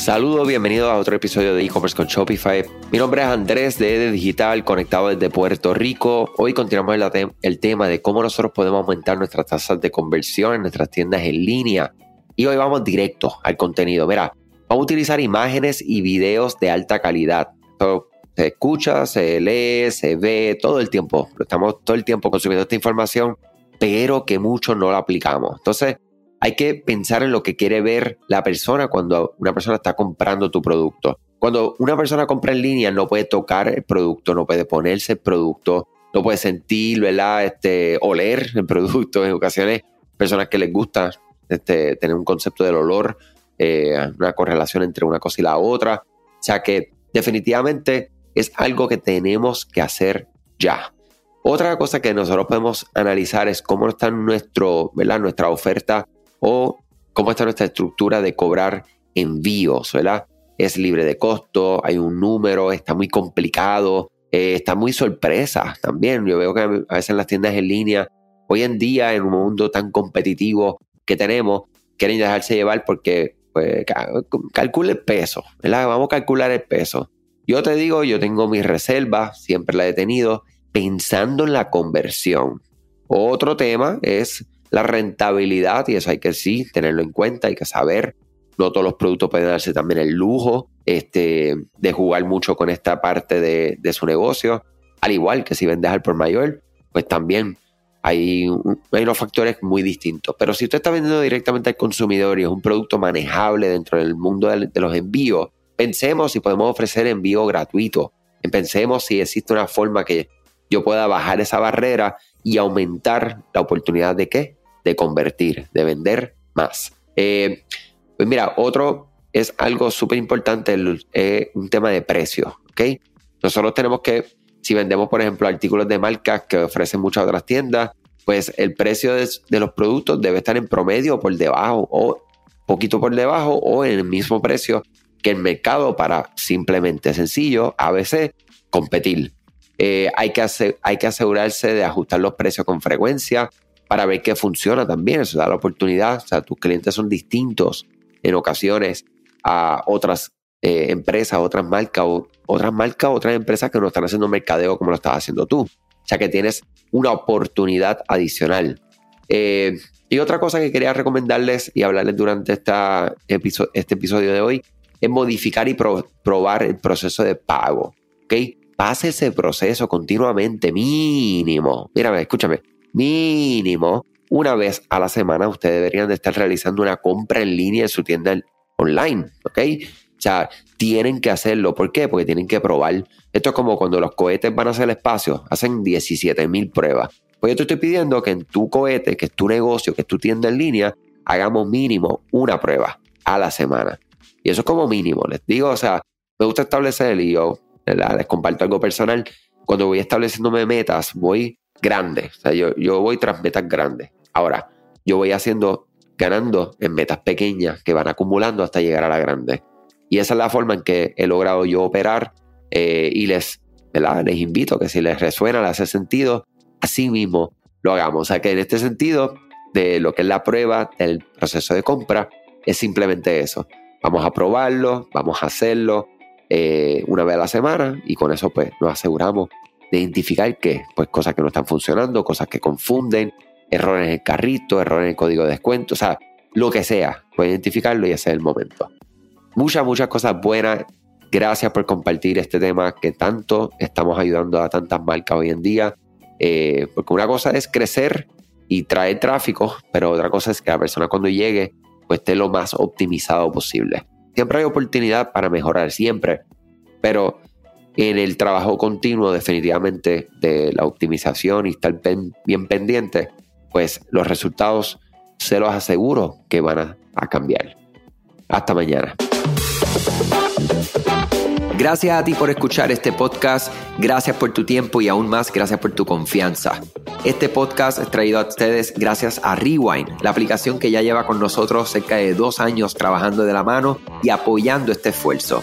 Saludos, bienvenidos a otro episodio de e-commerce con Shopify. Mi nombre es Andrés de Ede Digital, conectado desde Puerto Rico. Hoy continuamos el, tema de cómo nosotros podemos aumentar nuestras tasas de conversión en nuestras tiendas en línea. Y hoy vamos directo al contenido. Mira, vamos a utilizar imágenes y videos de alta calidad. se escucha, se lee, se ve todo el tiempo. Estamos todo el tiempo consumiendo esta información, pero que mucho no la aplicamos. Entonces, hay que pensar en lo que quiere ver la persona cuando una persona está comprando tu producto. Cuando una persona compra en línea no puede tocar el producto, no puede ponerse el producto, no puede sentir, ¿verdad? Este, oler el producto. En ocasiones, personas que les gusta este, tener un concepto del olor, eh, una correlación entre una cosa y la otra. O sea que definitivamente es algo que tenemos que hacer ya. Otra cosa que nosotros podemos analizar es cómo está nuestro, nuestra oferta o cómo está nuestra estructura de cobrar envíos, ¿verdad? Es libre de costo, hay un número, está muy complicado, eh, está muy sorpresa también. Yo veo que a veces en las tiendas en línea, hoy en día en un mundo tan competitivo que tenemos, quieren dejarse llevar porque pues, el peso, ¿verdad? Vamos a calcular el peso. Yo te digo, yo tengo mis reservas, siempre la he tenido, pensando en la conversión. Otro tema es la rentabilidad, y eso hay que sí tenerlo en cuenta, hay que saber. No todos los productos pueden darse también el lujo este, de jugar mucho con esta parte de, su negocio. Al igual que si vendes al por mayor, pues también hay, hay, unos factores muy distintos. Pero si usted está vendiendo directamente al consumidor y es un producto manejable dentro del mundo de, de los envíos, pensemos si podemos ofrecer envío gratuito. Pensemos si existe una forma que yo pueda bajar esa barrera y aumentar la oportunidad de qué? De convertir, de vender más. Eh, pues mira, otro es algo súper importante, es un tema de precio, ¿ok? Nosotros tenemos que, si vendemos, por ejemplo, artículos de marcas que ofrecen muchas otras tiendas, pues el precio de, los productos debe estar en promedio por debajo o poquito por debajo o en el mismo precio que el mercado para simplemente sencillo, ABC, competir. Eh, hay, que hay que asegurarse de ajustar los precios con frecuencia, para ver qué funciona también. Eso da la oportunidad. O sea, tus clientes son distintos en ocasiones a otras eh, empresas, otras marcas, o otras marcas, otras empresas que no están haciendo mercadeo como lo estás haciendo tú. O sea que tienes una oportunidad adicional. Eh, y otra cosa que quería recomendarles y hablarles durante esta este episodio de hoy es modificar y probar el proceso de pago. ¿Ok? Pase ese proceso continuamente, mínimo. Mírame, escúchame mínimo una vez a la semana ustedes deberían de estar realizando una compra en línea en su tienda online, ¿ok? O sea, tienen que hacerlo. ¿Por qué? Porque tienen que probar. Esto es como cuando los cohetes van hacia el espacio, hacen 17 mil pruebas. Pues yo te estoy pidiendo que en tu cohete, que es tu negocio, que es tu tienda en línea, hagamos mínimo una prueba a la semana. Y eso es como mínimo, les digo, o sea, me gusta establecer y yo les comparto algo personal. Cuando voy estableciéndome metas, voy grande. O sea, yo, yo voy tras metas grandes. Ahora, yo voy haciendo, ganando en metas pequeñas que van acumulando hasta llegar a la grande. Y esa es la forma en que he logrado yo operar eh, y les, les invito que si les resuena, les hace sentido, así mismo lo hagamos. O sea que en este sentido, de lo que es la prueba del proceso de compra, es simplemente eso. Vamos a probarlo, vamos a hacerlo eh, una vez a la semana y con eso pues nos aseguramos de identificar qué, pues cosas que no están funcionando, cosas que confunden, errores en el carrito, errores en el código de descuento, o sea, lo que sea, puede identificarlo y ese es el momento. Muchas, muchas cosas buenas. Gracias por compartir este tema que tanto estamos ayudando a tantas marcas hoy en día. Eh, porque una cosa es crecer y traer tráfico, pero otra cosa es que la persona cuando llegue pues esté lo más optimizado posible. Siempre hay oportunidad para mejorar, siempre. Pero en el trabajo continuo definitivamente de la optimización y estar bien pendiente, pues los resultados se los aseguro que van a, a cambiar. Hasta mañana. Gracias a ti por escuchar este podcast, gracias por tu tiempo y aún más gracias por tu confianza. Este podcast es traído a ustedes gracias a Rewind, la aplicación que ya lleva con nosotros cerca de dos años trabajando de la mano y apoyando este esfuerzo.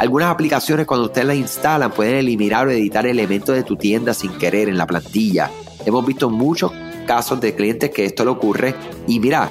Algunas aplicaciones cuando ustedes las instalan pueden eliminar o editar elementos de tu tienda sin querer en la plantilla. Hemos visto muchos casos de clientes que esto le ocurre y mira,